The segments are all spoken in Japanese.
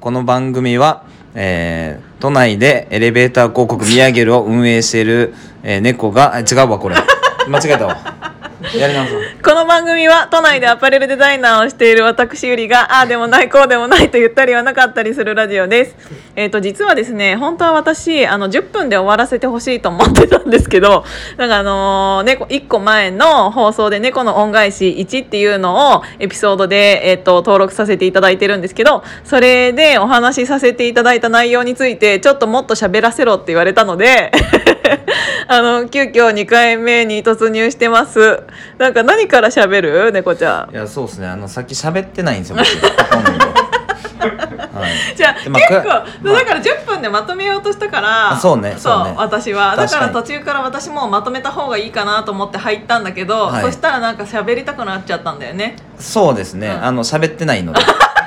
この番組は、えー都内でエレベーター広告ミヤゲルを運営している、えー猫が違うわこれ。間違えたわ。やり直そう。この番組は都内でアパレルデザイナーをしている私ゆりがああでもないこうでもないと言ったりはなかったりするラジオです。えっ、と実はですね本当は私あの10分で終わらせてほしいと思ってたんですけどなんかあのー猫1個前の放送で猫の恩返し1っていうのをエピソードでえっ、と登録させていただいてるんですけどそれでお話しさせていただいた内容についてちょっともっと喋らせろって言われたので あの急遽2回目に突入してます。なんか何から喋る？猫ちゃん。い。やそうですね。あのさっき喋ってないんですよはい。じゃあ、でまあ結構、くまあ。だから10分でまとめようとしたからあそうねそうね。私は。だ確から途中から私もまとめた方がいいかなと思って入ったんだけど、はい。そしたらなんか喋りたくなっちゃったんだよね。そうですね、うん。あの喋ってないので。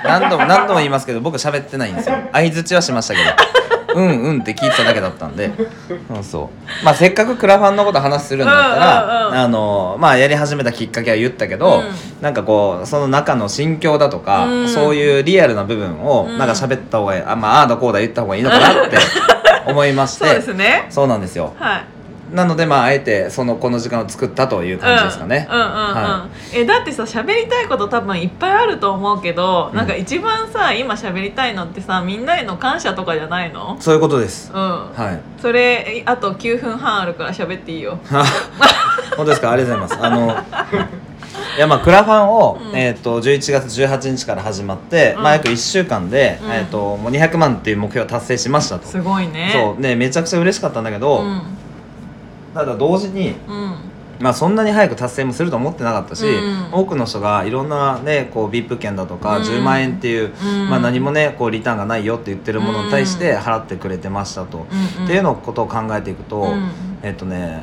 何度も何度も言いますけど僕喋ってないんですよ。相づちはしましたけどうんうんって聞いてただけだったんで。そうそう。まあせっかくクラファンのこと話するんだったら、うんうんうん。あのまあやり始めたきっかけは言ったけど、うん。なんかこうその中の心境だとか、うん。そういうリアルな部分をうん。なんか喋った方がいいあまあああだこうだ言った方がいいのかなって 思いまして。そうですね。そうなんですよ。はいなのでまああえてそのこの時間を作ったという感じですかね、うんうんうんうん、はえだってさ喋りたいこと多分いっぱいあると思うけど、うんなんか一番さ今喋りたいのってさみんなへの感謝とかじゃないの？そういうことです。うん、はい。それあと9分半あるから喋っていいよ。本当ですか？ありがとうございます。あのいやまあクラファンを、うん。えー、と11月18日から始まって、うん。まあ約1週間で、うん。えー、ともう200万っていう目標を達成しましたと。すごいね。そう。ねめちゃくちゃ嬉しかったんだけど、うんただ同時に、うん。まあ、そんなに早く達成もすると思ってなかったし、うん。多くの人がいろんな、ね、こう VIP 券だとかうん。10万円っていう、うん。まあ、何もねこうリターンがないよって言ってるものに対して払ってくれてましたと、っていうのことを考えていくと、うん。えっとね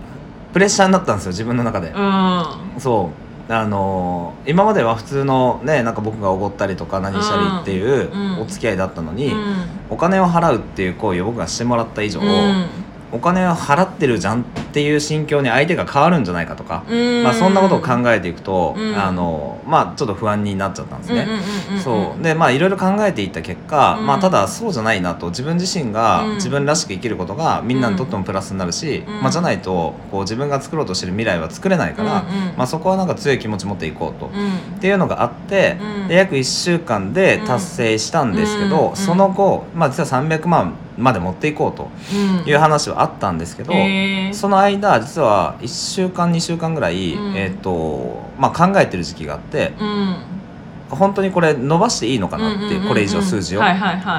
プレッシャーになったんですよ自分の中で。うん。そう。あのー今までは普通のねなんか僕がおごったりとか何したりっていううん。お付き合いだったのに、うん。お金を払うっていう行為を僕がしてもらった以上、うん。お金を払ってるじゃんっていう心境に相手が変わるんじゃないかとか、うんまあ、そんなことを考えていくと、うんあのまあちょっと不安になっちゃったんですね。そうでまあいろいろ考えていった結果、うんまあ、ただそうじゃないなと自分自身がうん自分らしく生きることがみんなにとってもプラスになるし、うんまあ、じゃないとこう自分が作ろうとしてる未来は作れないから、まあ、そこはなんか強い気持ち持っていこうと。うんっていうのがあって、うんで約1週間で達成したんですけど、うんその後、まあ、実は300万まで持っていこうとうん。いう話はあったんですけど、へー。その間実は1週間2週間ぐらい、うん。えーとまあ、考えてる時期があってうん本当にこれ伸ばしていいのかなってこれ以上数字を。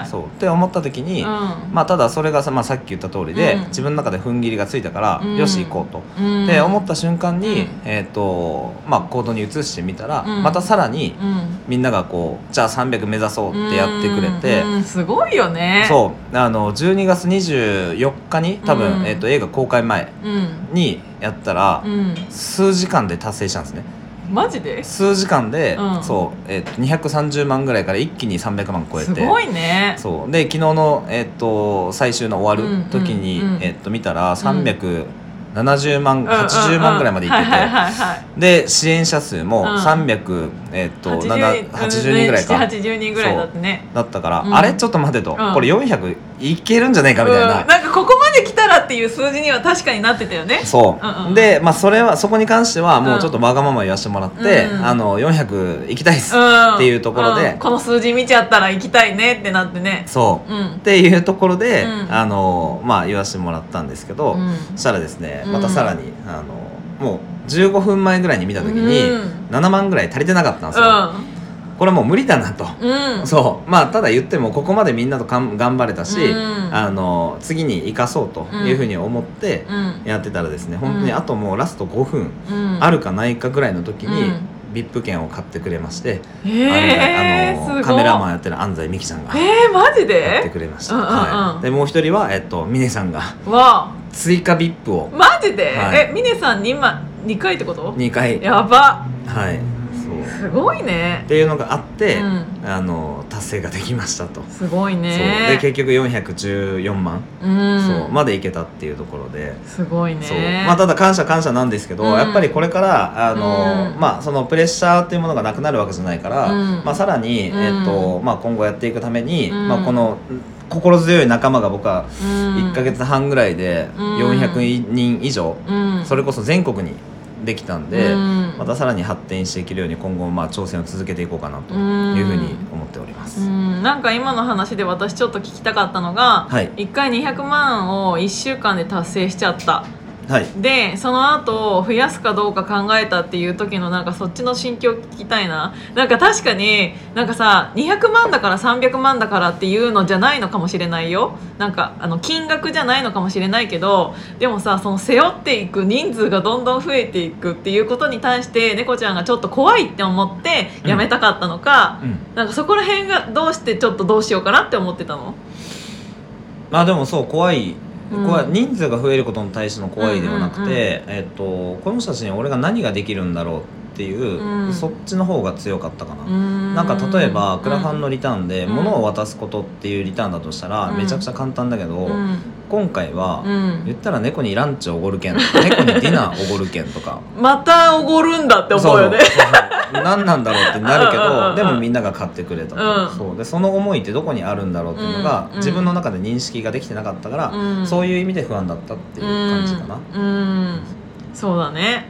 そう。って思った時に、うん。まあ、ただそれがさ、まあ、さっき言った通りで、うん。自分の中で踏ん切りがついたから、うん。よし行こうと。うん。で思った瞬間に、うん。えーとまあ、行動に移してみたら、うん。またさらにうん。みんながこうじゃあ300目指そうってやってくれて、すごいよね。そう。あの12月24日に多分、うん。えー、と映画公開前うん。にやったら、うん。数時間で達成したんですねマジで？数時間で、うん。そう、えー、と230万ぐらいから一気に300万超えて。すごいね。そう。で昨日の、えー、と最終の終わる時に、うんうんうん。えー、と見たら370万、80万ぐらいまでいってて、で支援者数もうん。300、えー、と80 7 80人ぐらいか、80人ぐらいだってね。だったから、うん。あれ？ちょっと待てと、うん。これ400いけるんじゃないかみたいな、うん。なんかここまで来たらっていう数字には確かになってたよね。そう、うんうん。で、まあ、それはそこに関してはもうちょっとわがまま言わせてもらって、うんあの400いきたいっす、うん。っていうところで。ん。この数字見ちゃったら行きたいねってなってね。そう、うん。っていうところで、うん。あのまあ言わせてもらったんですけど、うん。そしたらですねうんまたさらに、あのもう15分前ぐらいに見た時に、うん。7万ぐらい足りてなかったんですよ、これもう無理だなと。うん。うんそう。まあただ言ってもここまでみんなとかん頑張れたし、うん。あの次に生かそうというふうに思ってうん。やってたらですね、本当にあともうラスト5分うん。あるかないかぐらいの時に、うん。VIP 券を買ってくれまして、へえ安西あのカメラマンやってる安西美希さんがやえー、マジってでくれました、うんうんうん。はい、でもう一人は、えっと、峰さんがわ追加 VIP を。あマジで、はい。え峰さん2枚2回ってこと？2回。やば。はい。そう。すごいね。っていうのがあって、うん。あの達成ができましたと、すごいそう。でね結局414万、うん。そう。までいけたっていうところで。すごいそう。ねまあ、ただ感謝感謝なんですけど、うん。やっぱりこれからあの、うん。まあ、そのプレッシャーっていうものがなくなるわけじゃないから、うん。まあ、さらに、うん。えっとまあ、今後やっていくために、うん。まあ、この心強い仲間が僕はうん。1か月半ぐらいでうん。400人以上、うん。それこそ全国にできたんで、うん。またさらに発展していけるように今後まあ挑戦を続けていこうかなというふうに思っております。うん。なんか今の話で私ちょっと聞きたかったのが、はい。1回200万を1週間で達成しちゃったはい。でその後増やすかどうか考えたっていう時のなんかそっちの心境聞きたいな。なんか確かになんかさ200万だから300万だからっていうのじゃないのかもしれないよ。なんかあの金額じゃないのかもしれないけどでもさその背負っていく人数がどんどん増えていくっていうことに対して猫ちゃんがちょっと怖いって思ってやめたかったのか、うん。なんかそこら辺がどうしてちょっとどうしようかなって思ってたの？まあでもそう怖いうん怖い。人数が増えることに対しての怖いではなくて、えっとこの人たちに俺が何ができるんだろうっていう、うん。そっちの方が強かったかな、ななんか例えばクラファンのリターンでうん。物を渡すことっていうリターンだとしたらうん。めちゃくちゃ簡単だけど、うん。今回はうん。言ったら猫にランチおごる券とか猫にディナーおごる券とか。またおごるんだって思うよね何なんだろうってなるけどでもみんなが買ってくれたと、うん。そう。でその思いってどこにあるんだろうっていうのが、うん。自分の中で認識ができてなかったから、うん。そういう意味で不安だったっていう感じかな、うん、うん。そうだね。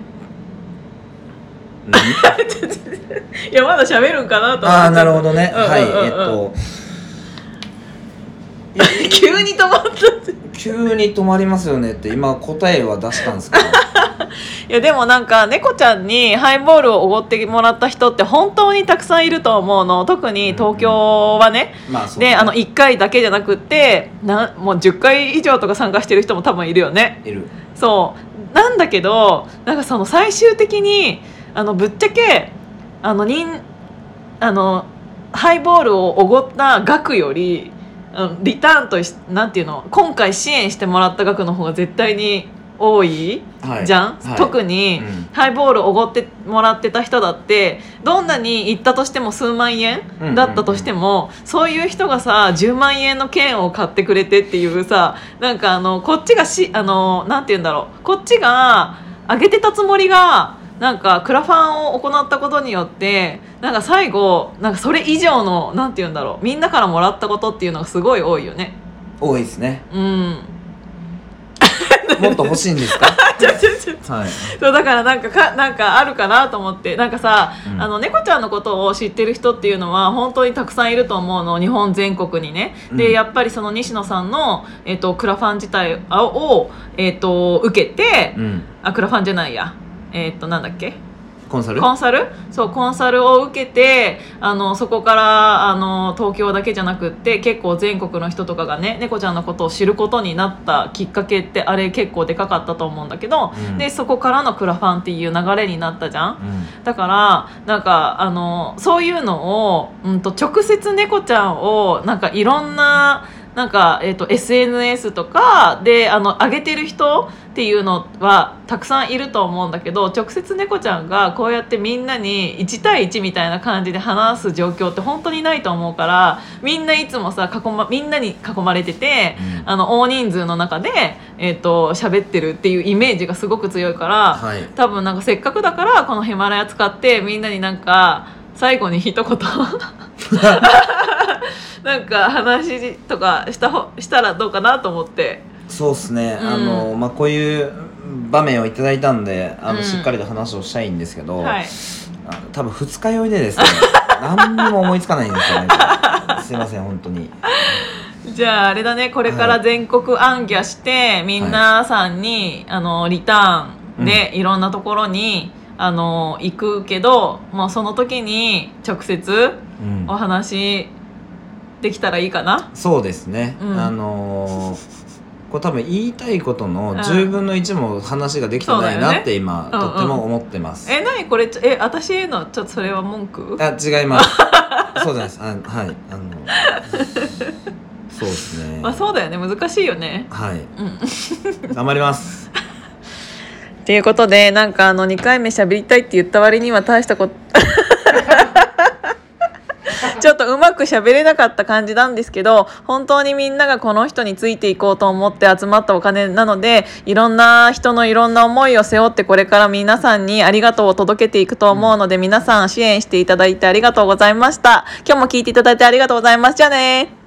何？いやまだ喋るんかなと思って。ああなるほどね、はいえっと。急に止まった急に止まりますよねって今答えは出したんですけど いやでもなんか猫ちゃんにハイボールをおごってもらった人って本当にたくさんいると思うの。特に東京はね、まあそうであの1回だけじゃなくってなもう10回以上とか参加してる人も多分いるよね。いる。そう。なんだけどなんかその最終的にあのぶっちゃけあの人あのハイボールをおごった額よりうんリターンとしなんていうの今回支援してもらった額の方が絶対に多い、はい。じゃん、はい。特に、うん。ハイボールおごってもらってた人だってどんなに行ったとしても数万円だったとしても、そういう人がさ10万円の券を買ってくれてっていうさなんかあのこっちがしあのなんて言うんだろう。こっちが上げてたつもりがなんかクラファンを行ったことによってなんか最後なんかそれ以上のなんて言うんだろう。みんなからもらったことっていうのがすごい多いよね。多いですね。うんもっと欲しいんですか？ちょちょちょ。はい。そうだからなんかかなんかあるかなと思って。なんかさ、うん。あの猫ちゃんのことを知ってる人っていうのは本当にたくさんいると思うの。日本全国にね、うん。でやっぱりその西野さんの、えっとクラファン自体を、えっと受けて、うん。あクラファンじゃないや。えっとなんだっけ？コンサル？コンサル？そうコンサルを受けてあのそこからあの東京だけじゃなくって結構全国の人とかがね猫ちゃんのことを知ることになったきっかけってあれ結構でかかったと思うんだけど、うん。でそこからのクラファンっていう流れになったじゃん。うん。だからなんかあのそういうのを、うん、と直接猫ちゃんをなんかいろんななんか、えー、と SNS とかであの上げてる人っていうのはたくさんいると思うんだけど直接猫ちゃんがこうやってみんなに1対1みたいな感じで話す状況って本当にないと思うからみんないつもさ囲、ま、みんなに囲まれてて、うんあの大人数の中で、えー、と喋ってるっていうイメージがすごく強いから。はい多分なんかせっかくだからこのヒマラヤ使ってみんなになんか最後に一言。なんか話とかしたほしたらどうかなと思って。そうですね、うん。あのまあこういう場面をいただいたんであの、うん。しっかりと話をしたいんですけど、はい。多分二日酔いでですね 何にも思いつかないんですよね。すいません本当に。じゃああれだね。これから全国暗記して、みんなさんにあのリターンでいろんなところに、あの行くけどもうその時に直接うん。お話できたらいいかな？そうですね、うん。あのーこれ多分言いたいことのうん。10分の1も話ができてないなって今、そうだよね。とっても思ってます、え何これ？ちょえ私へのちょっとそれは文句？あ違います。そうじゃないです。あはい。あの そうですね。まあそうだよね。難しいよね。はい。うん。頑張ります っていうことでなんかあの2回目喋りたいって言った割には大したこと ちょっとうまく喋れなかった感じなんですけど本当にみんながこの人についていこうと思って集まったお金なのでいろんな人のいろんな思いを背負ってこれから皆さんにありがとうを届けていくと思うので皆さん支援していただいてありがとうございました。今日も聞いていただいてありがとうございますじゃあね。